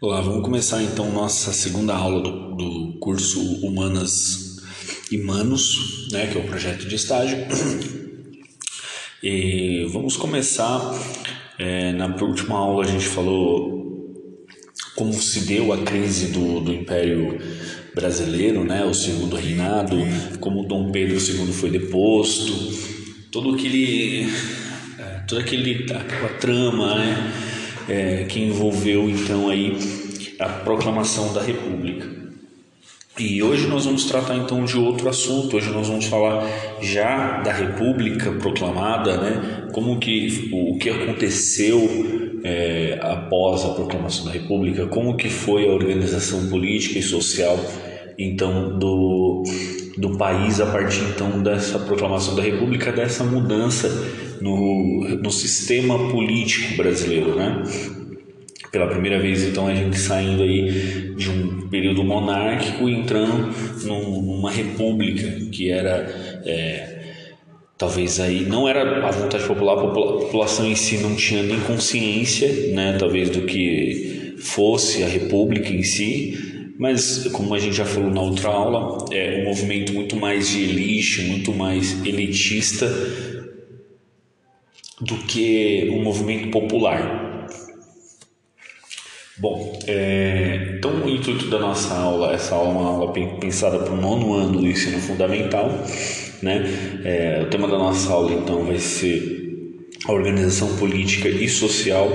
Olá, vamos começar então nossa segunda aula do, do curso Humanas e Manos, né, que é o projeto de estágio. E vamos começar. É, na última aula a gente falou como se deu a crise do, do Império Brasileiro, né, o segundo reinado, como Dom Pedro II foi deposto, todo aquele, é, toda aquele aquela trama, né, é, que envolveu então aí a proclamação da República. E hoje nós vamos tratar então de outro assunto. Hoje nós vamos falar já da República proclamada, né? Como que o que aconteceu é, após a proclamação da República, como que foi a organização política e social então do, do país a partir então dessa proclamação da República, dessa mudança no, no sistema político brasileiro, né? Pela primeira vez então a gente saindo aí de um período monárquico e entrando num, numa república que era é, talvez aí não era a vontade popular, a população em si não tinha nem consciência, né? Talvez do que fosse a república em si, mas, como a gente já falou na outra aula, é um movimento muito mais de elite, muito mais elitista do que um movimento popular. Bom, é, então o intuito da nossa aula, essa aula é uma aula pensada para o nono ano do ensino fundamental, né? É, o tema da nossa aula então vai ser a organização política e social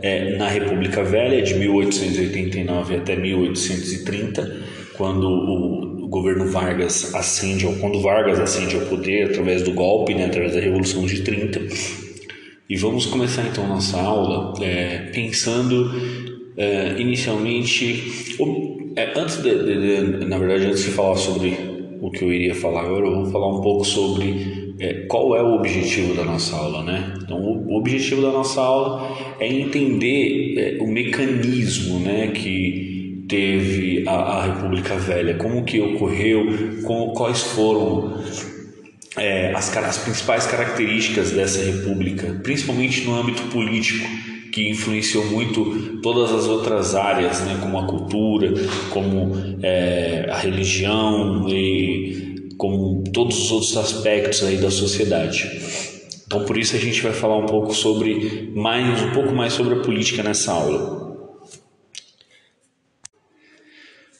é, na República Velha, de 1889 até 1830, quando o governo Vargas ascende, ou quando Vargas ascende ao poder através do golpe, né, através da Revolução de 30. E vamos começar então nossa aula é, pensando é, inicialmente, é, antes de, de, de, na verdade, antes de falar sobre o que eu iria falar agora, eu vou falar um pouco sobre é, qual é o objetivo da nossa aula, né? Então, o, o objetivo da nossa aula é entender é, o mecanismo, né, que teve a, a, República Velha, como que ocorreu, com, quais foram é, as, as principais características dessa república, principalmente no âmbito político, que influenciou muito todas as outras áreas, né, como a cultura, como é, a religião e como todos os outros aspectos aí da sociedade. Então por isso a gente vai falar um pouco sobre mais um pouco mais sobre a política nessa aula.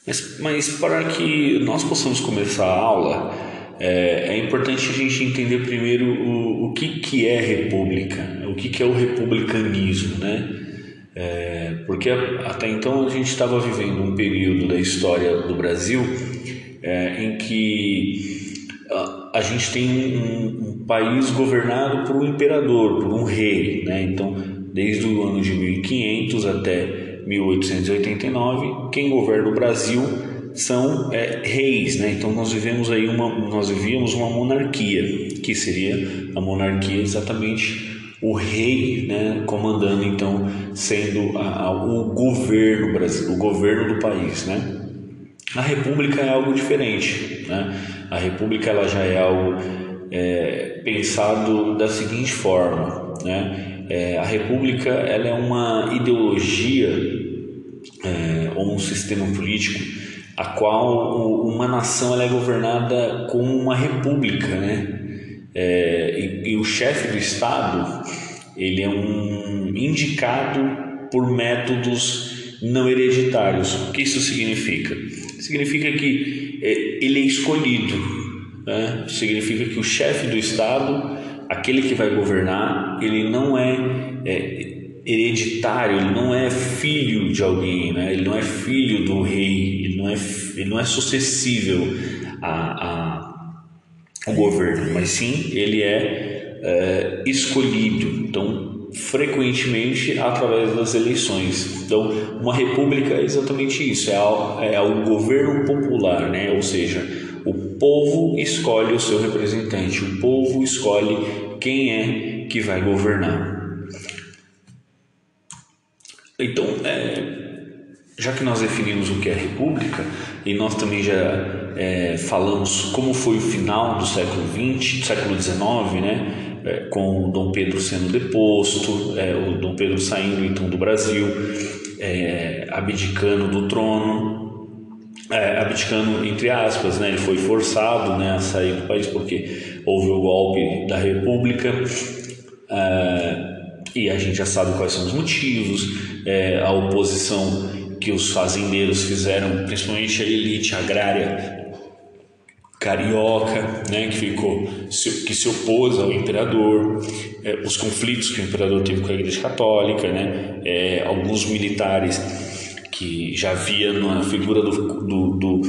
Mas, mas para que nós possamos começar a aula, é, é importante a gente entender primeiro o, o que, que é república, o que, que é o republicanismo, né? É, porque até então a gente estava vivendo um período da história do Brasil é, em que a, a gente tem um, um, país governado por um imperador, por um rei, né? Então, desde o ano de 1500 até 1889, quem governa o Brasil são é, reis, né? Então nós vivemos aí uma, nós vivíamos uma monarquia, que seria a monarquia exatamente o rei, né, comandando então sendo a, a, o governo Brasil, o governo do país, né? A república é algo diferente, né? A república ela já é algo é, pensado da seguinte forma, né? É, a república ela é uma ideologia é, ou um sistema político a qual uma nação é governada como uma república, né? É, e, e o chefe do estado ele é um indicado por métodos não hereditários. O que isso significa? significa que é, ele é escolhido. Né? Significa que o chefe do Estado, aquele que vai governar, ele não é, é hereditário, ele não é filho de alguém, né? ele não é filho do rei, não é, ele não é sucessível a, a, ao governo, mas sim ele é, é escolhido. Então, frequentemente através das eleições. Então, uma república é exatamente isso, é, ao, é o governo popular, né? ou seja, o povo escolhe o seu representante, o povo escolhe quem é que vai governar. Então, é, já que nós definimos o que é república e nós também já é, falamos como foi o final do século XX, século XIX, né? é, com Dom Pedro sendo deposto, é, o Dom Pedro saindo então do Brasil, é, abdicando do trono, é, abdicando entre aspas, né? Ele foi forçado, né, a sair do país porque houve o golpe da República. É, e a gente já sabe quais são os motivos, a oposição que os fazendeiros fizeram, principalmente a elite agrária carioca, né, que ficou que se opôs ao imperador, é, os conflitos que o imperador teve com a Igreja Católica, né, é, alguns militares que já via na figura do, do, do,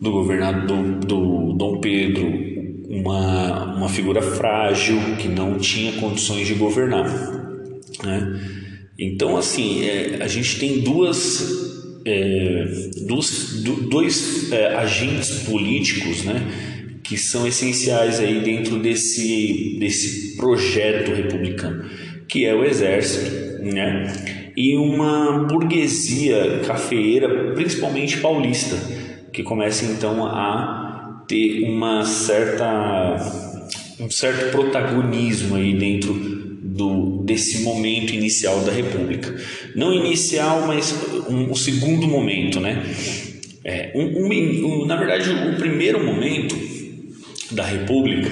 do governador do, do Dom Pedro uma, uma figura frágil que não tinha condições de governar, né? Então assim é, a gente tem duas é, dos, do, dois é, agentes políticos, né, que são essenciais aí dentro desse, desse projeto republicano, que é o exército, né, e uma burguesia cafeeira, principalmente paulista, que começa então a ter uma certa um certo protagonismo aí dentro do, desse momento inicial da República. Não inicial, mas um, segundo momento, né? É, um, um, na verdade, o primeiro momento da República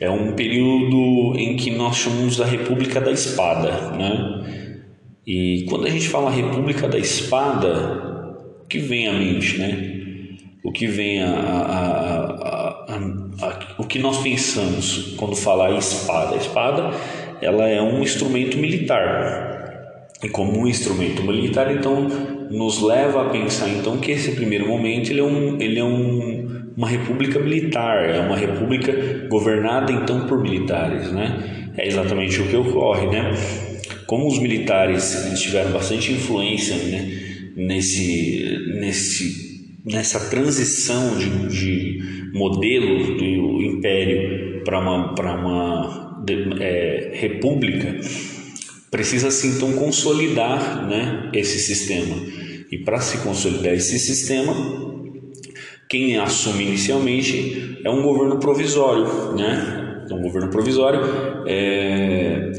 é um período em que nós chamamos da República da Espada, né? E quando a gente fala República da Espada, o que vem à mente, né? O que vem a, a, a, o que nós pensamos quando falar espada? A espada ela é um instrumento militar. E como um instrumento militar, então nos leva a pensar então que esse primeiro momento ele é, um, ele é um, uma república militar, é uma república governada então por militares, né? É exatamente o que ocorre, né? Como os militares eles tiveram bastante influência né, nesse, nesse, nessa transição de, de modelo do império para uma, uma é, república, precisa-se então consolidar né, esse sistema. E para se consolidar esse sistema, quem assume inicialmente é um governo provisório, né? Um governo provisório é,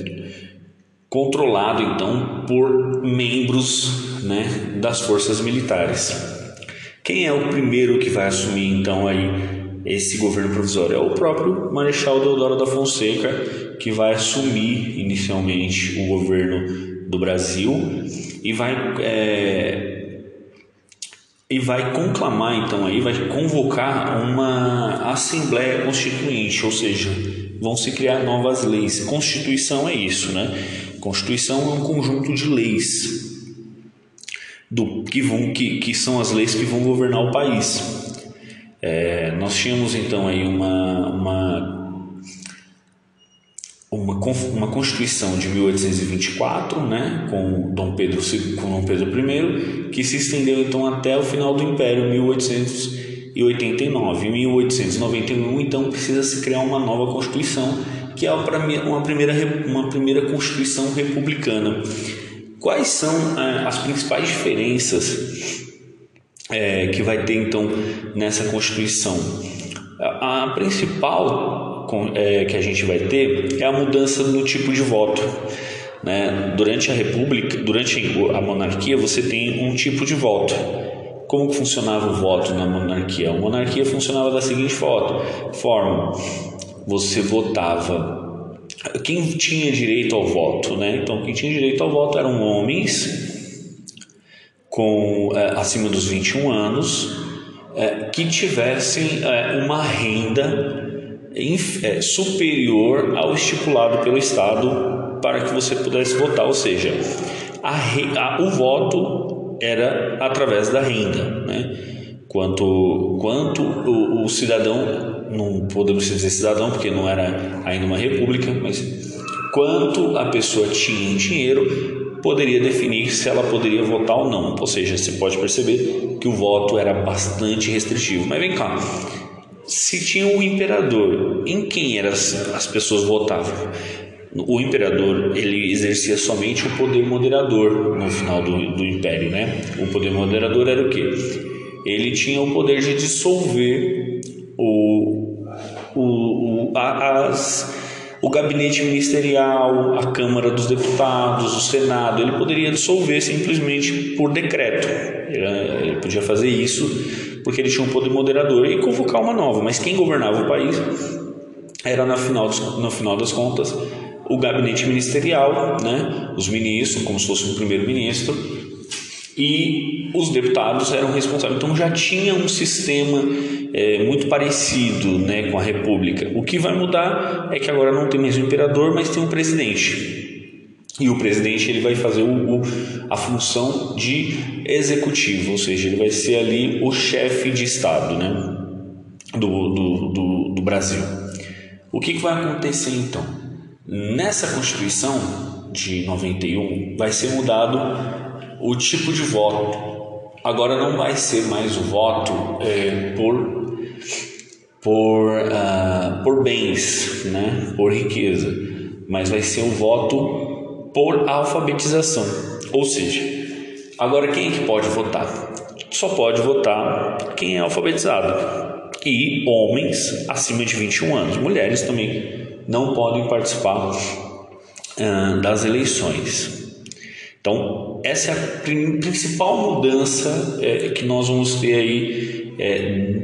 controlado então por membros né, das forças militares. Quem é o primeiro que vai assumir então aí esse governo provisório? É o próprio Marechal Deodoro da Fonseca, que vai assumir inicialmente o governo do Brasil e vai é, e vai conclamar então aí vai convocar uma assembleia constituinte, ou seja, vão se criar novas leis. Constituição é isso, né? Constituição é um conjunto de leis do que vão que, que são as leis que vão governar o país. É, nós tínhamos então aí uma, uma, uma, uma Constituição de 1824, né, com Dom Pedro, com Dom Pedro I, que se estendeu então até o final do Império, 1889. Em 1891, então, precisa se criar uma nova Constituição, que é uma primeira, uma primeira Constituição republicana. Quais são é, as principais diferenças é, que vai ter então nessa Constituição. A, principal é, que a gente vai ter é a mudança no tipo de voto. Né? Durante a República, durante a monarquia, você tem um tipo de voto. Como funcionava o voto na monarquia? A monarquia funcionava da seguinte forma: você votava quem tinha direito ao voto, né? Então, quem tinha direito ao voto eram homens com é, acima dos 21 anos é, que tivessem é, uma renda superior ao estipulado pelo Estado para que você pudesse votar, ou seja, a, a, o voto era através da renda, né? Quanto, quanto o, o cidadão, não podemos dizer cidadão porque não era ainda uma república, mas quanto a pessoa tinha em dinheiro poderia definir se ela poderia votar ou não. Ou seja, você pode perceber que o voto era bastante restritivo. Mas vem cá, se tinha o um imperador, em quem eram as pessoas votavam? O imperador ele exercia somente o poder moderador no final do, do império, né? O poder moderador era o quê? Ele tinha o poder de dissolver o, o, o as o gabinete ministerial, a Câmara dos Deputados, o Senado, ele poderia dissolver simplesmente por decreto. Ele podia fazer isso porque ele tinha um poder moderador e convocar uma nova, mas quem governava o país era, no final, no final das contas, o gabinete ministerial, né? os ministros, como se fosse um primeiro-ministro, e os deputados eram responsáveis. Então já tinha um sistema é, muito parecido né, com a República. O que vai mudar é que agora não tem mais um imperador, mas tem um presidente. E o presidente ele vai fazer o, o, a função de executivo, ou seja, ele vai ser ali o chefe de Estado né, do, do, do, do Brasil. O que, que vai acontecer então? Nessa Constituição de 91 vai ser mudado o tipo de voto. Agora não vai ser mais o voto é, por por, uh, por bens, né? por riqueza, mas vai ser um voto por alfabetização. Ou seja, agora quem é que pode votar? Só pode votar quem é alfabetizado. E homens acima de 21 anos. Mulheres também não podem participar uh, das eleições. Então, essa é a principal mudança é, que nós vamos ter aí é,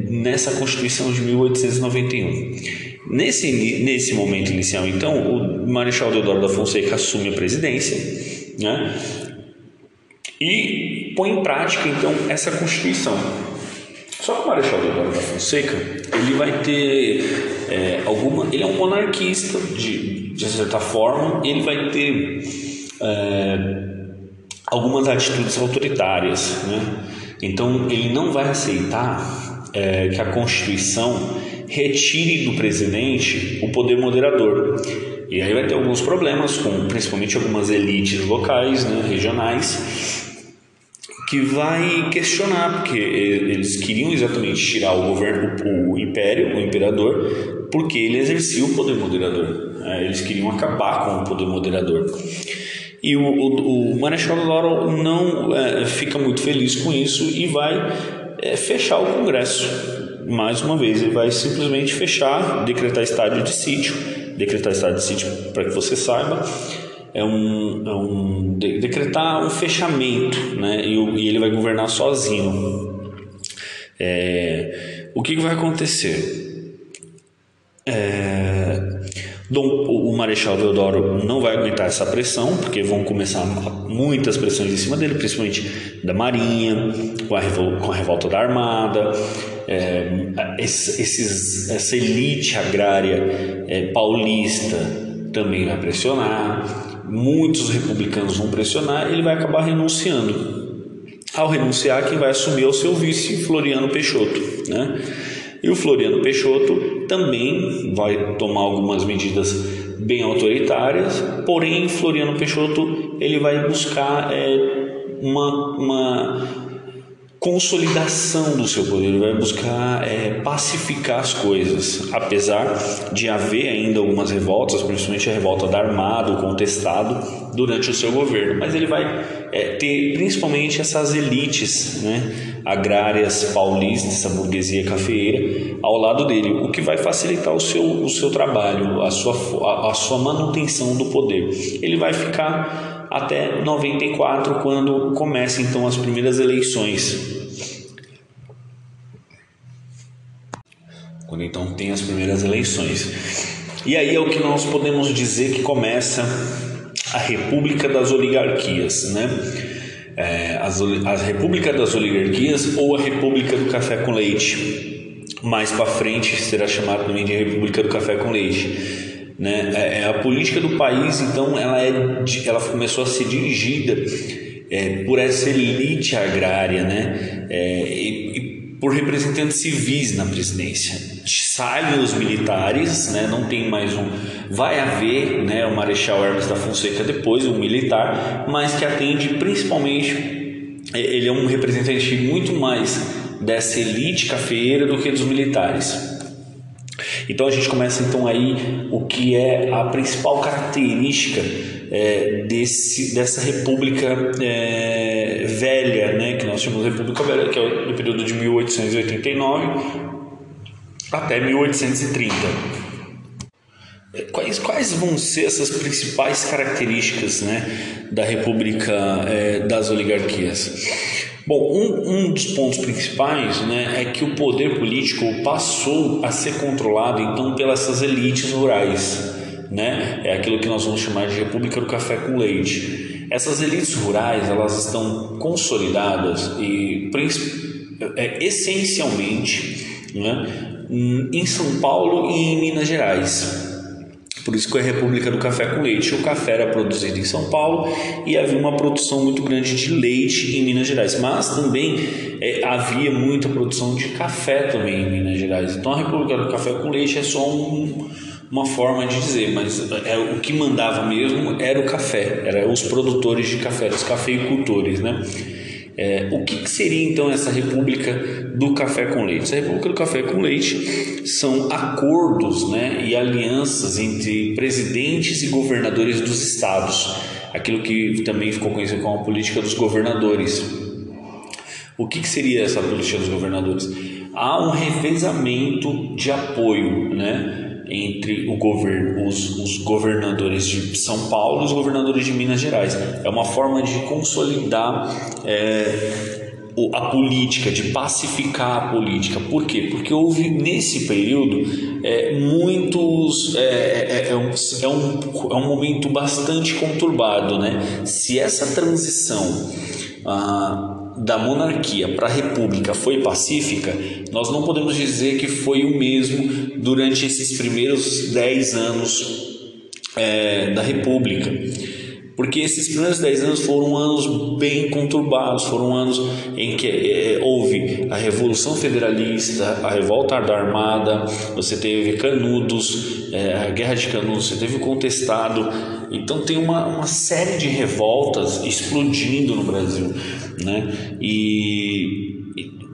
nessa Constituição de 1891. Nesse, nesse momento inicial, então, o Marechal Deodoro da Fonseca assume a presidência né, e põe em prática, então, essa Constituição. Só que o Marechal Deodoro da Fonseca ele vai ter é, alguma. Ele é um monarquista, de, de certa forma, ele vai ter. É, algumas atitudes autoritárias. Né? Então, ele não vai aceitar é, que a Constituição retire do presidente o poder moderador. E aí vai ter alguns problemas com principalmente algumas elites locais, né, regionais, que vai questionar, porque eles queriam exatamente tirar o governo, o império, o imperador, porque ele exercia o poder moderador. Né? Eles queriam acabar com o poder moderador. E o, o, o Marechal Deodoro não é, fica muito feliz com isso e vai é, fechar o Congresso. Mais uma vez, ele vai simplesmente fechar, decretar estado de sítio. Decretar estado de sítio, para que você saiba, é um, é um de, decretar um fechamento, né? E, e, ele vai governar sozinho. É, o que, que vai acontecer? É, Dom, o Marechal Deodoro não vai aguentar essa pressão, porque vão começar muitas pressões em cima dele, principalmente da Marinha, com a, revolta, com a revolta da Armada, é, esses, essa elite agrária é, paulista também vai pressionar, muitos republicanos vão pressionar, ele vai acabar renunciando. Ao renunciar, quem vai assumir é o seu vice, Floriano Peixoto. Né? E o Floriano Peixoto também vai tomar algumas medidas bem autoritárias, porém Floriano Peixoto ele vai buscar é, uma, uma consolidação do seu poder, ele vai buscar é, pacificar as coisas, apesar de haver ainda algumas revoltas, principalmente a revolta da Armada, o contestado, durante o seu governo, mas ele vai é, ter principalmente essas elites né, agrárias paulistas, essa burguesia cafeeira, ao lado dele, o que vai facilitar o seu, o seu trabalho, a sua, a, a sua manutenção do poder. Ele vai ficar até 94, quando começam então as primeiras eleições. Quando então tem as primeiras eleições. E aí é o que nós podemos dizer que começa a República das Oligarquias, né? É, as, a República das Oligarquias ou a República do Café com Leite. Mais para frente será chamada também de República do Café com Leite. Né? É, é, a política do país, então, ela, é, ela começou a ser dirigida é, por essa elite agrária, né? É, e, e por representantes civis na presidência saem os militares, né? não tem mais um. Vai haver né, o Marechal Hermes da Fonseca depois, um militar, mas que atende principalmente. É, ele é um representante muito mais dessa elite cafeeira do que dos militares. Então a gente começa então aí o que é a principal característica é, desse, dessa república é, velha, né, que nós chamamos de república velha, que é o período de 1889 até 1830. Quais, quais vão ser essas principais características né, da República é, das Oligarquias? Bom, um, um dos pontos principais né, é que o poder político passou a ser controlado então pelas elites rurais. Né? É aquilo que nós vamos chamar de República do Café com Leite. Essas elites rurais elas estão consolidadas e é, essencialmente né, em São Paulo e em Minas Gerais. Por isso que a República do Café com Leite. O café era produzido em São Paulo e havia uma produção muito grande de leite em Minas Gerais, mas também é, havia muita produção de café também em Minas Gerais. Então a República do Café com Leite é só um, uma forma de dizer, mas é, o que mandava mesmo era o café, eram os produtores de café, os cafeicultores, né? É, o que, que, seria então essa República do Café com Leite? Essa República do Café com Leite são acordos né, e alianças entre presidentes e governadores dos estados, aquilo que também ficou conhecido como a política dos governadores. O que, que seria essa política dos governadores? Há um revezamento de apoio, né? Entre o governo, os, os, governadores de São Paulo e os governadores de Minas Gerais. É uma forma de consolidar é, a política, de pacificar a política. Por quê? Porque houve nesse período é, muitos. É, é, é, um, é, um, é um momento bastante conturbado. Né? Se essa transição. Ah, da monarquia para a república foi pacífica, nós não podemos dizer que foi o mesmo durante esses primeiros dez anos é, da república. Porque esses primeiros dez anos foram anos bem conturbados, foram anos em que é, houve a Revolução Federalista, a Revolta da Armada, você teve Canudos, é, a Guerra de Canudos, você teve o Contestado. Então tem uma, uma série de revoltas explodindo no Brasil né? E,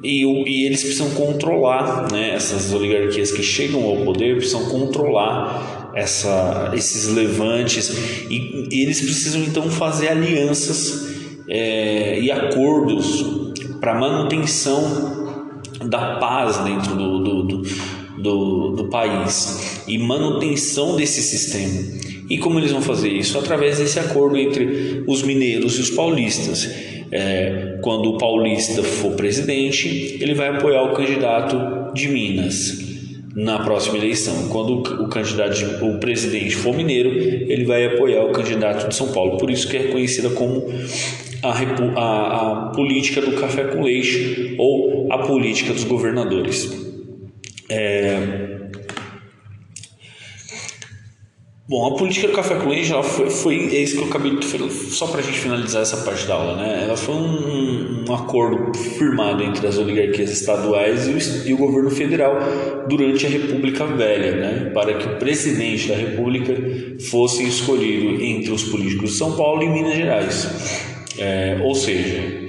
e, e, eles precisam controlar, né? Essas oligarquias que chegam ao poder precisam controlar essa, esses levantes e, e eles precisam então fazer alianças é, e acordos para manutenção da paz dentro do, do, do, do, do país e manutenção desse sistema. E como eles vão fazer isso? Através desse acordo entre os mineiros e os paulistas é, quando o paulista for presidente, ele vai apoiar o candidato de Minas na próxima eleição. Quando o candidato, o presidente for mineiro, ele vai apoiar o candidato de São Paulo. Por isso que é conhecida como a, a, a política do café com leite ou a política dos governadores. É, Bom, a política do café com leite foi, foi é isso que eu acabei de só para a gente finalizar essa parte da aula, né? Ela foi um, um acordo firmado entre as oligarquias estaduais e o, e o, governo federal durante a República Velha, né? Para que o presidente da República fosse escolhido entre os políticos de São Paulo e Minas Gerais, é, ou seja,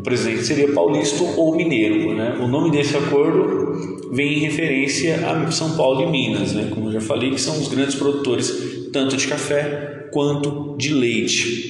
o presidente seria paulista ou mineiro. Né? O nome desse acordo vem em referência a São Paulo e Minas, né? como eu já falei, que são os grandes produtores tanto de café quanto de leite.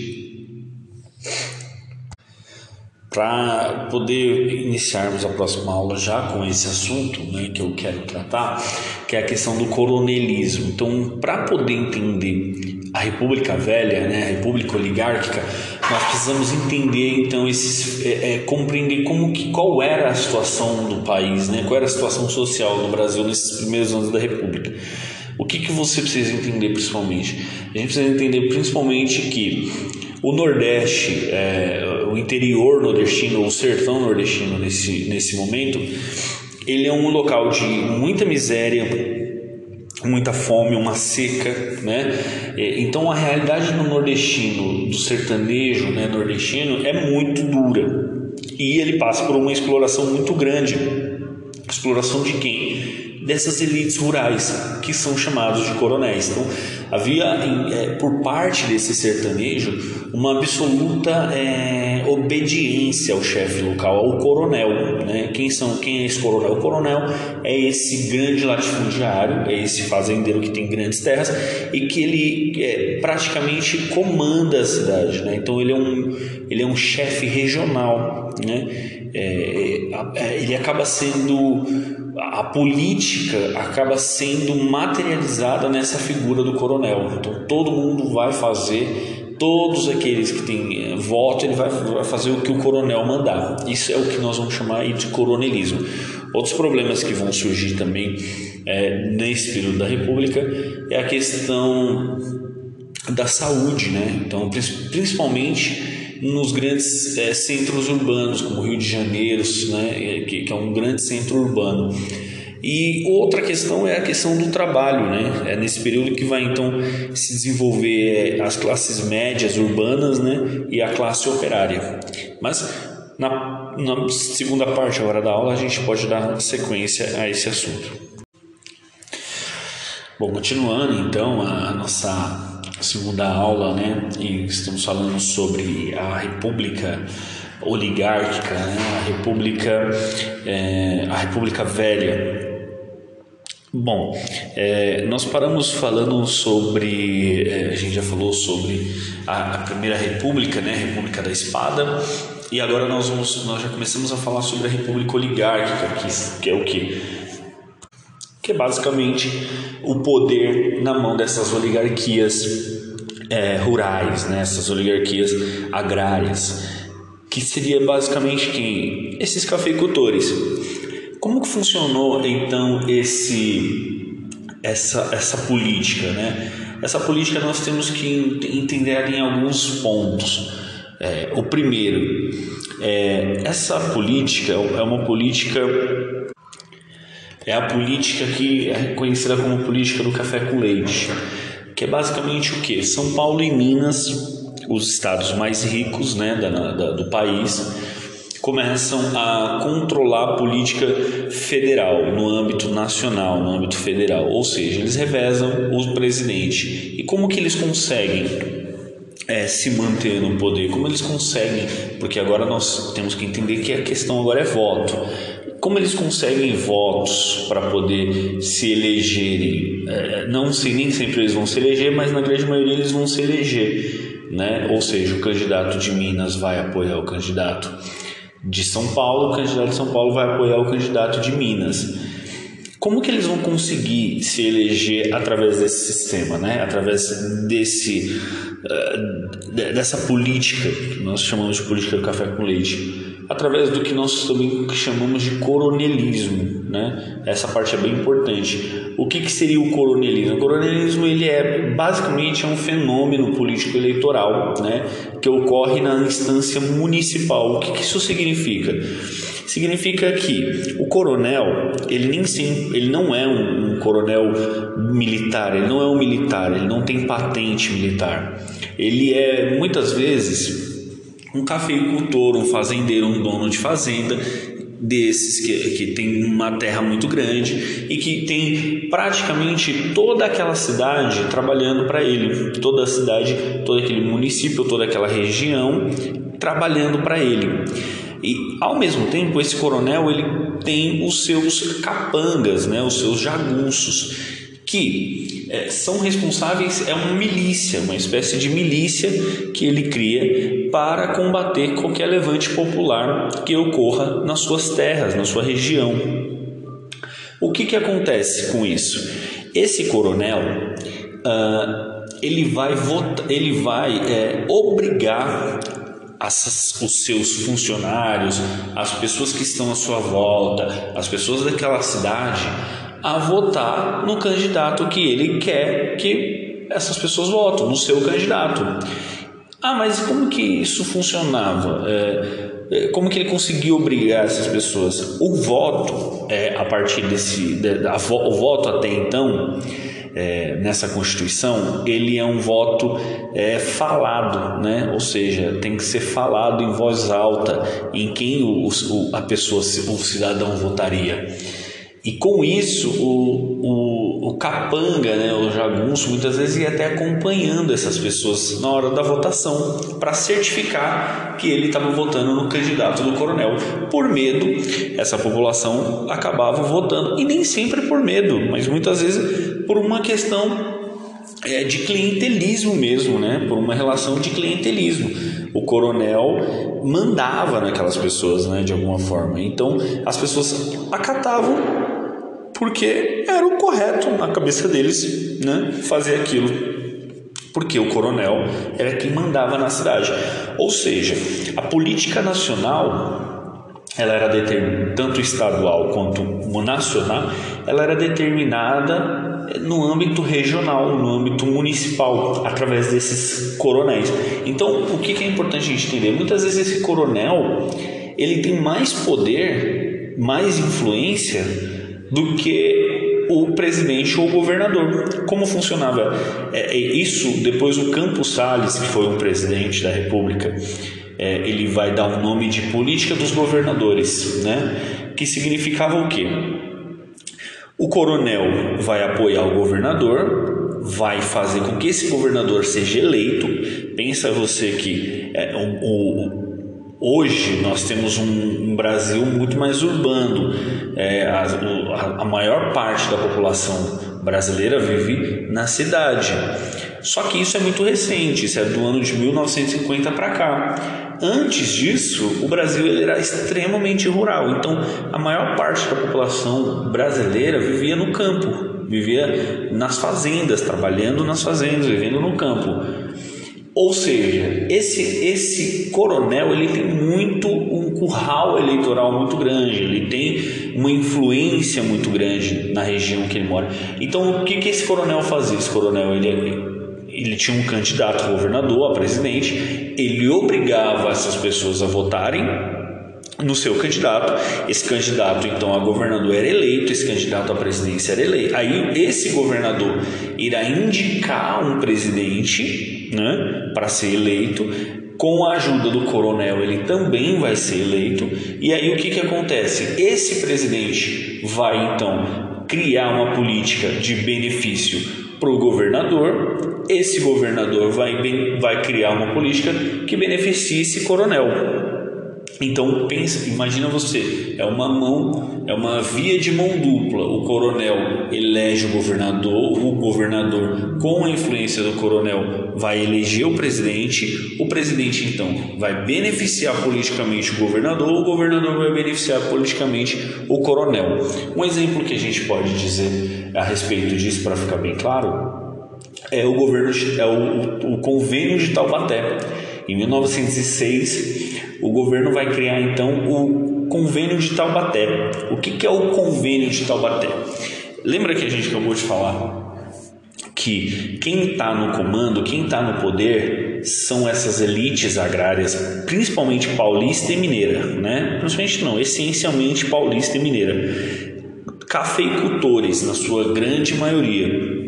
Para poder iniciarmos a próxima aula já com esse assunto né, que eu quero tratar, que é a questão do coronelismo. Então, para poder entender a República Velha, né, a República Oligárquica, nós precisamos entender então esses, é, é, compreender como que qual era a situação do país, né, qual era a situação social no Brasil nesses primeiros anos da República. O que, que você precisa entender principalmente? A gente precisa entender principalmente que o Nordeste, é, o interior nordestino, o sertão nordestino nesse, nesse momento, ele é um local de muita miséria, muita fome, uma seca, né? Então a realidade do nordestino, do sertanejo, né, nordestino é muito dura e ele passa por uma exploração muito grande. Exploração de quem? Dessas elites rurais que são chamados de coronéis. Então havia é, por parte desse sertanejo uma absoluta é, obediência ao chefe local, ao coronel. Né? Quem são? Quem é esse coronel? O coronel é esse grande latifundiário, é esse fazendeiro que tem grandes terras e que ele é, praticamente comanda a cidade. Né? Então ele é um ele é um chefe regional, né? É, é, ele acaba sendo a política acaba sendo materializada nessa figura do coronel. Então todo mundo vai fazer, todos aqueles que têm eh, voto, ele vai, vai fazer o que o coronel mandar. Isso é o que nós vamos chamar de coronelismo. Outros problemas que vão surgir também é, nesse período da República é a questão da saúde, né? Então, principalmente nos grandes é, centros urbanos, como Rio de Janeiro, né? que, que é um grande centro urbano. E outra questão é a questão do trabalho, né? É nesse período que vai então se desenvolver é, as classes médias urbanas, né? E a classe operária. Mas na, na segunda parte agora da aula a gente pode dar sequência a esse assunto. Bom, continuando então a nossa segunda aula, né? E estamos falando sobre a República oligárquica, né? a República, é, a República Velha. Bom, é, nós paramos falando sobre, é, a gente já falou sobre a, a, Primeira República, né, República da Espada, e agora nós, vamos, nós já começamos a falar sobre a República Oligárquica, que, que é o que? Que é basicamente o poder na mão dessas oligarquias é, rurais, né, essas oligarquias agrárias, que seria basicamente quem? Esses cafeicultores como que funcionou então esse essa essa política, né? Essa política nós temos que entender em alguns pontos. É, o primeiro, é, essa política é uma política é a política que é conhecida como política do café com leite, que é basicamente o que? São Paulo e Minas, os estados mais ricos, né, da, da do país começam a controlar a política federal no âmbito nacional, no âmbito federal, ou seja, eles revezam o presidente. E como que eles conseguem é, se manter no poder? Como eles conseguem? Porque agora nós temos que entender que a questão agora é voto. Como eles conseguem votos para poder se elegerem? É, não sei nem sempre eles vão se eleger, mas na grande maioria eles vão se eleger. Né? Ou seja, o candidato de Minas vai apoiar o candidato de São Paulo, o candidato de São Paulo vai apoiar o candidato de Minas. Como que eles vão conseguir se eleger através desse sistema, né? Através desse uh, dessa política que nós chamamos de política do café com leite? Através do que nós também chamamos de coronelismo, né? Essa parte é bem importante. O que, que seria o coronelismo? O coronelismo ele é basicamente é um fenômeno político eleitoral, né? Que ocorre na instância municipal. O que, que isso significa? Significa que o coronel ele nem sempre, ele não é um, um coronel militar, ele não é um militar, ele não tem patente militar. Ele é muitas vezes um cafeicultor, um fazendeiro, um dono de fazenda desses que, que tem uma terra muito grande e que tem praticamente toda aquela cidade trabalhando para ele, toda a cidade, todo aquele município, toda aquela região trabalhando para ele. E ao mesmo tempo esse coronel ele tem os seus capangas, né, os seus jagunços que é, são responsáveis, é uma milícia, uma espécie de milícia que ele cria para combater qualquer levante popular que ocorra nas suas terras, na sua região. O que, que acontece com isso? Esse coronel uh, ele vai votar, ele vai é, obrigar as, os seus funcionários, as pessoas que estão à sua volta, as pessoas daquela cidade a votar no candidato que ele quer que essas pessoas votem, no seu candidato. Ah, mas como que isso funcionava? É, é como que ele conseguiu obrigar essas pessoas? O voto, é, a partir desse, de, a, o voto até então, é, nessa Constituição, ele é um voto é, falado, né? ou seja, tem que ser falado em voz alta em quem o, o, a pessoa, o cidadão votaria. E com isso, o, o, o capanga, né, o jagunço, muitas vezes ia até acompanhando essas pessoas na hora da votação para certificar que ele estava votando no candidato do coronel. Por medo, essa população acabava votando, e nem sempre por medo, mas muitas vezes por uma questão é, de clientelismo mesmo, né? por uma relação de clientelismo. O coronel mandava naquelas pessoas, né? de alguma forma. Então as pessoas acatavam porque era o correto na cabeça deles, né, fazer aquilo porque o coronel era quem mandava na cidade. Ou seja, a política nacional, ela era tanto estadual quanto nacional, ela era determinada no âmbito regional, no âmbito municipal, através desses coronéis. Então, o que é importante a gente entender? Muitas vezes esse coronel ele tem mais poder, mais influência do que o presidente ou o governador. Como funcionava é, é, isso? Depois o Campos Salles, que foi um presidente da República, é, ele vai dar o um nome de política dos governadores, né? Que significava o quê? O coronel vai apoiar o governador, vai fazer com que esse governador seja eleito. Pensa você que é, o, o Hoje nós temos um, um Brasil muito mais urbano. É, a, a, maior parte da população brasileira vive na cidade. Só que isso é muito recente, isso é do ano de 1950 para cá. Antes disso, o Brasil era extremamente rural, então a maior parte da população brasileira vivia no campo, vivia nas fazendas, trabalhando nas fazendas, vivendo no campo. Ou seja, esse, esse coronel ele tem muito um curral eleitoral muito grande, ele tem uma influência muito grande na região que ele mora. Então, o que, que esse coronel fazia? Esse coronel ele, ele tinha um candidato a governador, a presidente, ele obrigava essas pessoas a votarem no seu candidato. Esse candidato, então, a governador era eleito, esse candidato à presidência era eleito. Aí, esse governador irá indicar um presidente né, para ser eleito. Com a ajuda do coronel, ele também vai ser eleito. E aí, o que, que acontece? Esse presidente vai, então, criar uma política de benefício para o governador. Esse governador vai, vai criar uma política que beneficie esse coronel. Então pensa, imagina você, é uma mão, é uma via de mão dupla. O coronel elege o governador, o governador, com a influência do coronel, vai eleger o presidente. O presidente então vai beneficiar politicamente o governador, o governador vai beneficiar politicamente o coronel. Um exemplo que a gente pode dizer a respeito disso para ficar bem claro é o governo é o, o convênio de Taubaté. Em 1906 o governo vai criar então o Convênio de Taubaté. O que, que é o Convênio de Taubaté? Lembra que a gente acabou de falar que quem está no comando, quem está no poder, são essas elites agrárias, principalmente paulista e mineira, né? Principalmente não, essencialmente paulista e mineira. Cafeicultores, na sua grande maioria.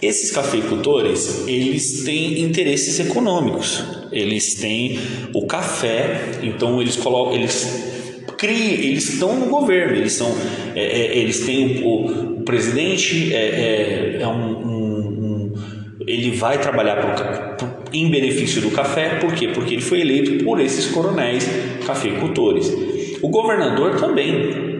Esses cafeicultores, eles têm interesses econômicos. Eles têm o café, então eles colocam, eles criam, eles estão no governo, eles são, é, é, eles têm o, o presidente é, é, é um, um, um, ele vai trabalhar pro, pro, em benefício do café, por quê? Porque ele foi eleito por esses coronéis cafeicultores. O governador também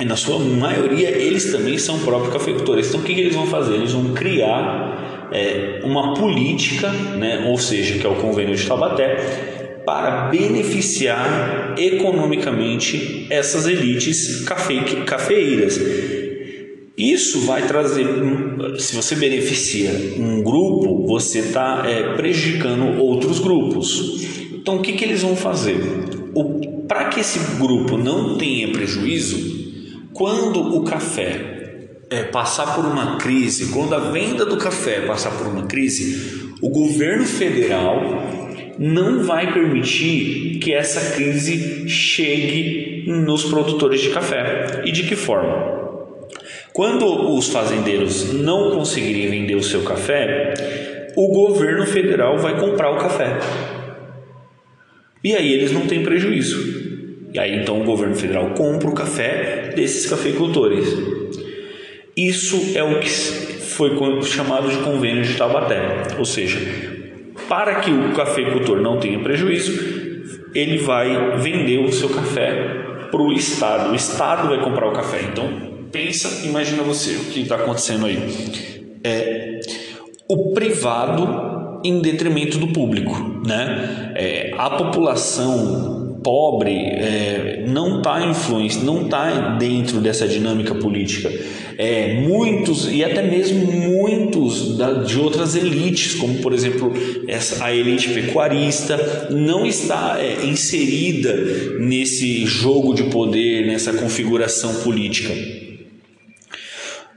e na sua maioria eles também são próprios cafeicultores. Então o que, que eles vão fazer? Eles vão criar é, uma política, né, ou seja, que é o convênio de Taubaté, para beneficiar economicamente essas elites cafe, cafeeiras. Isso vai trazer, se você beneficia um grupo, você está é, prejudicando outros grupos. Então o que, que eles vão fazer? Para que esse grupo não tenha prejuízo, quando o café é, passar por uma crise, quando a venda do café passar por uma crise, o governo federal não vai permitir que essa crise chegue nos produtores de café. E de que forma? Quando os fazendeiros não conseguirem vender o seu café, o governo federal vai comprar o café. E aí eles não têm prejuízo. E aí então o governo federal compra o café desses cafeicultores. Isso é o que foi chamado de convênio de Taubaté, ou seja, para que o cafeicultor não tenha prejuízo, ele vai vender o seu café para o Estado. O Estado vai comprar o café. Então pensa, imagina você o que está acontecendo aí. É, o privado em detrimento do público, né? É, a população pobre é, não está influência, não está dentro dessa dinâmica política. É, muitos e até mesmo muitos da, de outras elites, como por exemplo essa, a elite pecuarista, não está é, inserida nesse jogo de poder, nessa configuração política.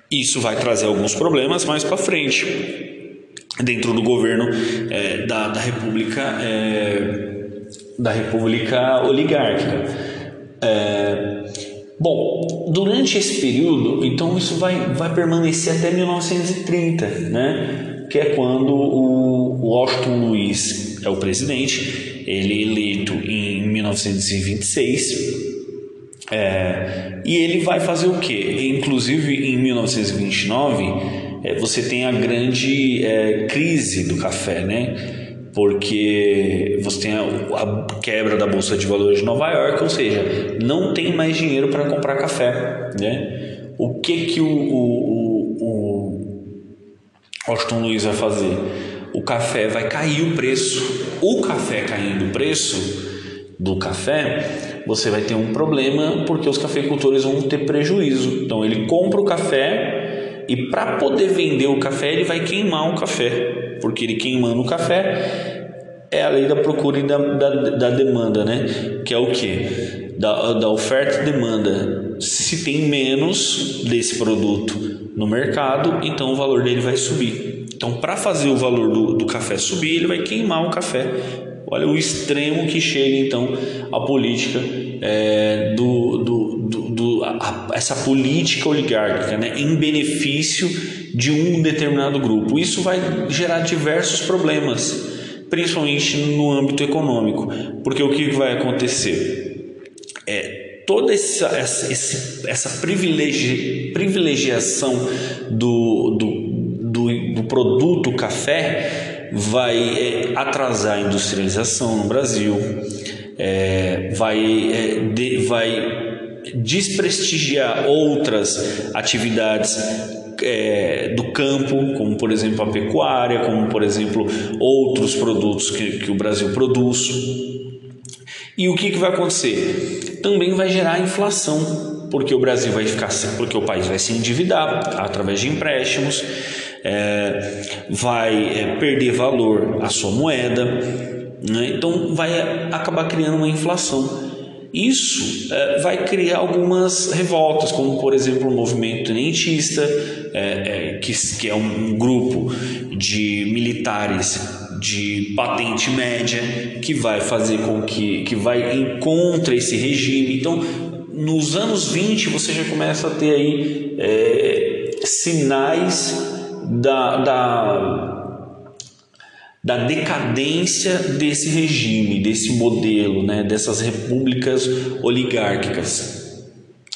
Isso vai trazer alguns problemas mais para frente dentro do governo é, da, da República é, da República Oligárquica. É, bom, durante esse período, então isso vai, vai permanecer até 1930, né? que é quando o Washington Luiz é o presidente, ele é eleito em 1926. É, e ele vai fazer o que? Inclusive em 1929 é, você tem a grande é, crise do café, né? Porque você tem a, a, quebra da bolsa de valores de Nova York, ou seja, não tem mais dinheiro para comprar café, né? O que que o, o, o, o Austin Luiz vai fazer? O café vai cair o preço. O café caindo o preço do café, você vai ter um problema porque os cafeicultores vão ter prejuízo. Então ele compra o café e para poder vender o café ele vai queimar o café porque ele queimando o café é a lei da procura e da, da, da demanda, né? Que é o que? Da, da oferta e demanda. Se tem menos desse produto no mercado, então o valor dele vai subir. Então, para fazer o valor do, do café subir, ele vai queimar o café. Olha o extremo que chega então a política é, do, do, do, do a, essa política oligárquica, né, em benefício de um determinado grupo. Isso vai gerar diversos problemas, principalmente no âmbito econômico, porque o que vai acontecer? É, toda essa, essa, essa privilegi, privilegiação do, do, do, do produto café vai é, atrasar a industrialização no Brasil, é, vai, é, de, vai desprestigiar outras atividades é, do campo, como por exemplo a pecuária, como por exemplo outros produtos que, que o Brasil produz. E o que, que vai acontecer? Também vai gerar inflação, porque o Brasil vai ficar, porque o país vai se endividar através de empréstimos, é, vai é, perder valor a sua moeda, né? então vai acabar criando uma inflação. Isso é, vai criar algumas revoltas, como por exemplo o movimento tenentista, é, é, que, que é um grupo de militares de patente média que vai fazer com que, que vai em contra esse regime. Então, nos anos 20 você já começa a ter aí é, sinais da, da da decadência desse regime, desse modelo, né, dessas repúblicas oligárquicas,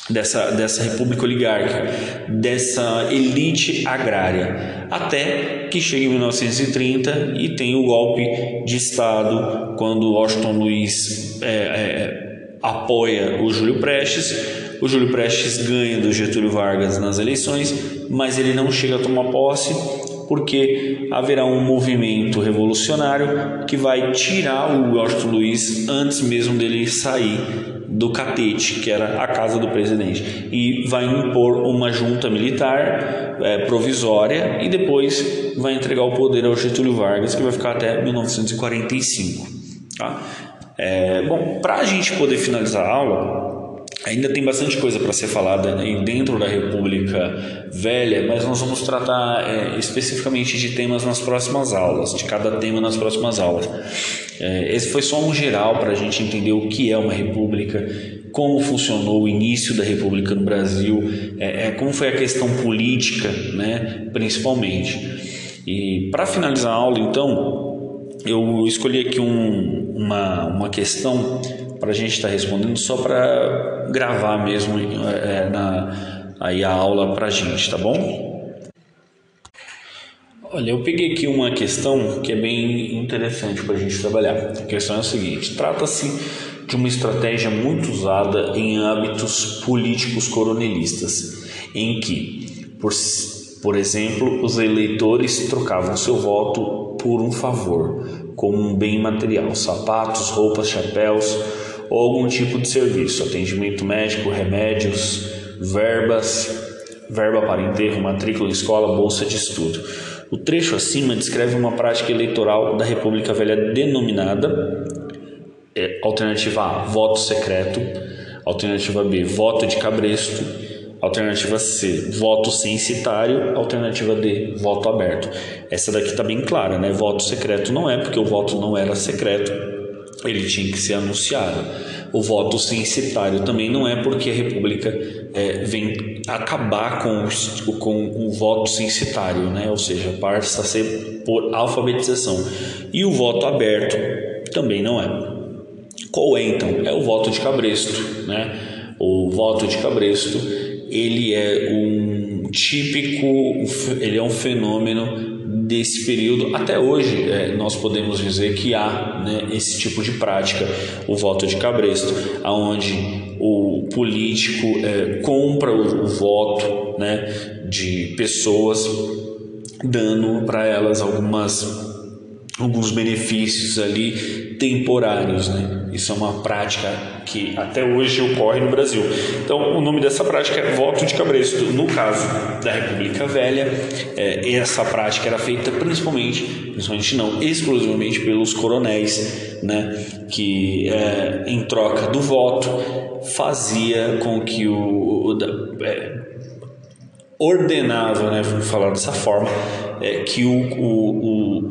dessa, dessa república oligárquica, dessa elite agrária, até que chega em 1930 e tem o golpe de Estado, quando Washington Luiz é, é, apoia o Júlio Prestes. O Júlio Prestes ganha do Getúlio Vargas nas eleições, mas ele não chega a tomar posse porque haverá um movimento revolucionário que vai tirar o Washington Luiz antes mesmo dele sair do catete, que era a casa do presidente, e vai impor uma junta militar é, provisória e depois vai entregar o poder ao Getúlio Vargas, que vai ficar até 1945. Tá? É, bom, para a gente poder finalizar a aula, Ainda tem bastante coisa para ser falada dentro da República Velha, mas nós vamos tratar é, especificamente de temas nas próximas aulas, de cada tema nas próximas aulas. É, esse foi só um geral para a gente entender o que é uma república, como funcionou o início da república no Brasil, é, é como foi a questão política, né, principalmente. E para finalizar a aula, então, eu escolhi aqui um, uma, uma questão para a gente estar tá respondendo só para gravar mesmo é, na, aí a aula para a gente, tá bom? Olha, eu peguei aqui uma questão que é bem interessante para a gente trabalhar. A questão é a seguinte: trata-se de uma estratégia muito usada em hábitos políticos coronelistas, em que, por, por exemplo, os eleitores trocavam seu voto por um favor, como um bem material, sapatos, roupas, chapéus ou algum tipo de serviço, atendimento médico, remédios, verbas, verba para enterro, matrícula, escola, bolsa de estudo. O trecho acima descreve uma prática eleitoral da República Velha denominada é, alternativa A, voto secreto, alternativa B, voto de cabresto, alternativa C, voto censitário, alternativa D, voto aberto. Essa daqui está bem clara, né? Voto secreto não é, porque o voto não era secreto, ele tinha que ser anunciado. O voto censitário também não é, porque a República é, vem acabar com, os, com o voto censitário, né? ou seja, passa a ser por alfabetização. E o voto aberto também não é. Qual é então? É o voto de cabresto. Né? O voto de cabresto ele é um típico, ele é um fenômeno desse período até hoje é, nós podemos dizer que há né, esse tipo de prática o voto de cabresto aonde o político é, compra o, o, voto né, de pessoas dando para elas algumas alguns benefícios ali temporários, né? Isso é uma prática que até hoje ocorre no Brasil. Então, o nome dessa prática é voto de cabresto. No caso da República Velha, é, essa prática era feita principalmente, principalmente não, exclusivamente pelos coronéis, né? Que é, em troca do voto fazia com que o, o é, ordenava, né? Vamos falar dessa forma, é, que o, o, o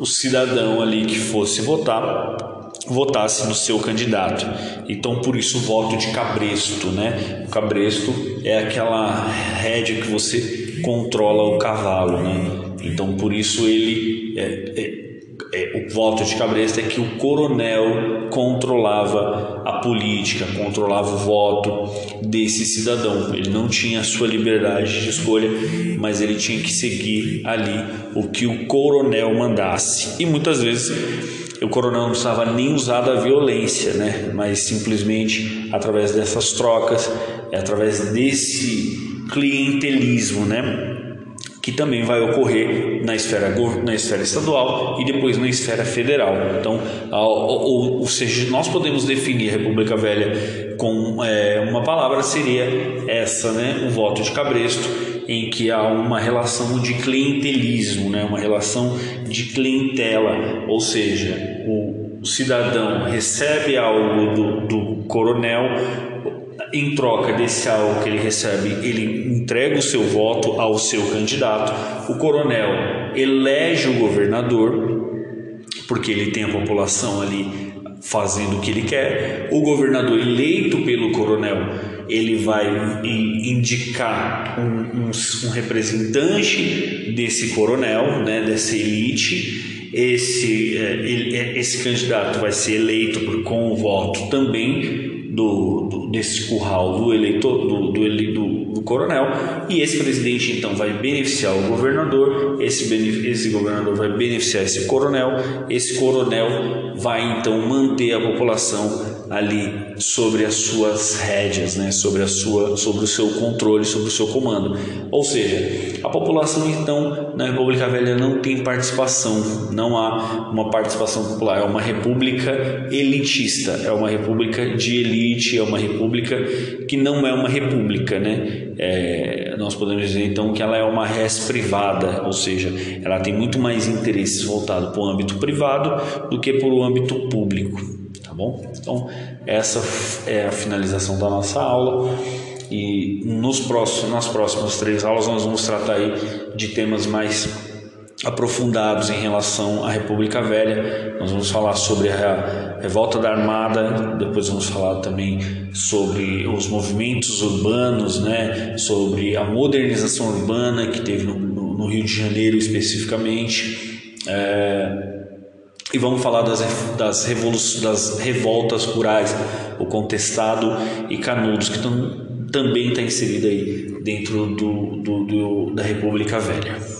o cidadão ali que fosse votar votasse no seu candidato. Então, por isso, o voto de cabresto, né? O cabresto é aquela rédea que você controla o cavalo, né? Então, por isso ele é, é é, o voto de Cabresto é que o coronel controlava a política, controlava o voto desse cidadão. Ele não tinha a sua liberdade de escolha, mas ele tinha que seguir ali o que o coronel mandasse. E muitas vezes o coronel não precisava nem usar da violência, né? mas simplesmente através dessas trocas, através desse clientelismo, né? Que também vai ocorrer na esfera, na esfera estadual e depois na esfera federal. Então, ou, ou seja, nós podemos definir República Velha com é, uma palavra seria essa, né, o voto de cabresto, em que há uma relação de clientelismo, né, uma relação de clientela, ou seja, o cidadão recebe algo do, do coronel em troca desse algo que ele recebe, ele entrega o seu voto ao seu candidato. O coronel elege o governador, porque ele tem a população ali fazendo o que ele quer. O governador eleito pelo coronel, ele vai indicar um, um, um representante desse coronel, né, dessa elite. Esse, é, esse candidato vai ser eleito com o voto também do, do, desse curral do eleitor, do, do, do, coronel, e esse presidente então vai beneficiar o governador, esse, esse governador vai beneficiar esse coronel, esse coronel vai então manter a população ali sobre as suas rédeas, né? sobre, a sua, sobre o seu controle, sobre o seu comando. Ou seja, a população então na República Velha não tem participação, não há uma participação popular, é uma república elitista, é uma república de elite, é uma república que não é uma república, né? É, nós podemos dizer então que ela é uma res privada, ou seja, ela tem muito mais interesses voltados para o âmbito privado do que para o âmbito público bom? Então, essa é a finalização da nossa aula e nos próximos, nas próximas três aulas nós vamos tratar aí de temas mais aprofundados em relação à República Velha. Nós vamos falar sobre a revolta da Armada, depois vamos falar também sobre os movimentos urbanos, né? sobre a modernização urbana que teve no, no, Rio de Janeiro especificamente. É, e vamos falar das, das, das revoltas rurais, o contestado e Canudos, que também está inserido aí dentro do, do, do, da República Velha.